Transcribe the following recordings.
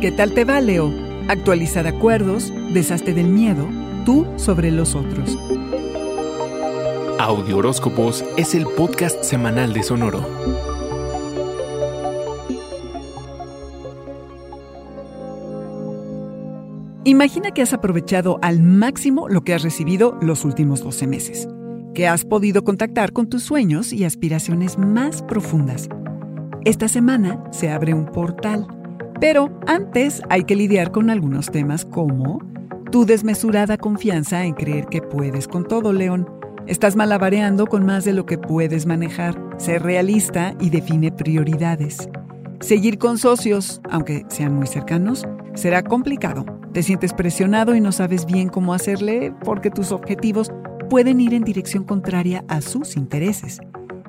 ¿Qué tal te va, Leo? Actualizar acuerdos, deshazte del miedo, tú sobre los otros. Audio Horóscopos es el podcast semanal de Sonoro. Imagina que has aprovechado al máximo lo que has recibido los últimos 12 meses, que has podido contactar con tus sueños y aspiraciones más profundas. Esta semana se abre un portal pero antes hay que lidiar con algunos temas como tu desmesurada confianza en creer que puedes con todo, León. Estás malabareando con más de lo que puedes manejar. Ser realista y define prioridades. Seguir con socios, aunque sean muy cercanos, será complicado. Te sientes presionado y no sabes bien cómo hacerle porque tus objetivos pueden ir en dirección contraria a sus intereses.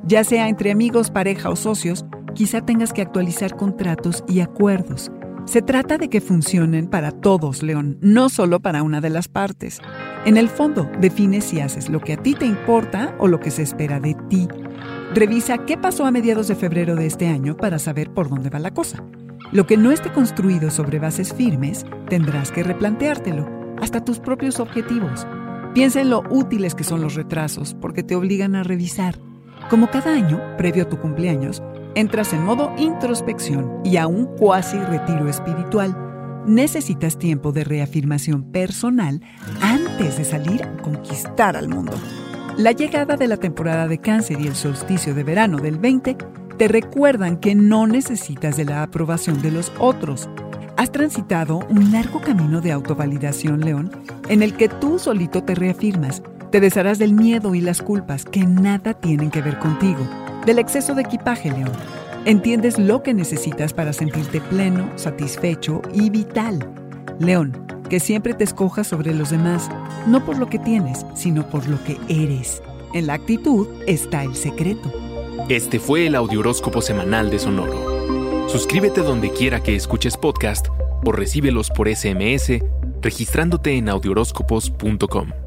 Ya sea entre amigos, pareja o socios, quizá tengas que actualizar contratos y acuerdos. Se trata de que funcionen para todos, León, no solo para una de las partes. En el fondo, define si haces lo que a ti te importa o lo que se espera de ti. Revisa qué pasó a mediados de febrero de este año para saber por dónde va la cosa. Lo que no esté construido sobre bases firmes, tendrás que replanteártelo, hasta tus propios objetivos. Piensa en lo útiles que son los retrasos, porque te obligan a revisar. Como cada año, previo a tu cumpleaños, entras en modo introspección y a un cuasi retiro espiritual. Necesitas tiempo de reafirmación personal antes de salir a conquistar al mundo. La llegada de la temporada de cáncer y el solsticio de verano del 20 te recuerdan que no necesitas de la aprobación de los otros. Has transitado un largo camino de autovalidación, León, en el que tú solito te reafirmas, te desharás del miedo y las culpas que nada tienen que ver contigo del exceso de equipaje, León. Entiendes lo que necesitas para sentirte pleno, satisfecho y vital. León, que siempre te escojas sobre los demás, no por lo que tienes, sino por lo que eres. En la actitud está el secreto. Este fue el Audioróscopo Semanal de Sonoro. Suscríbete donde quiera que escuches podcast o recíbelos por SMS registrándote en audioróscopos.com.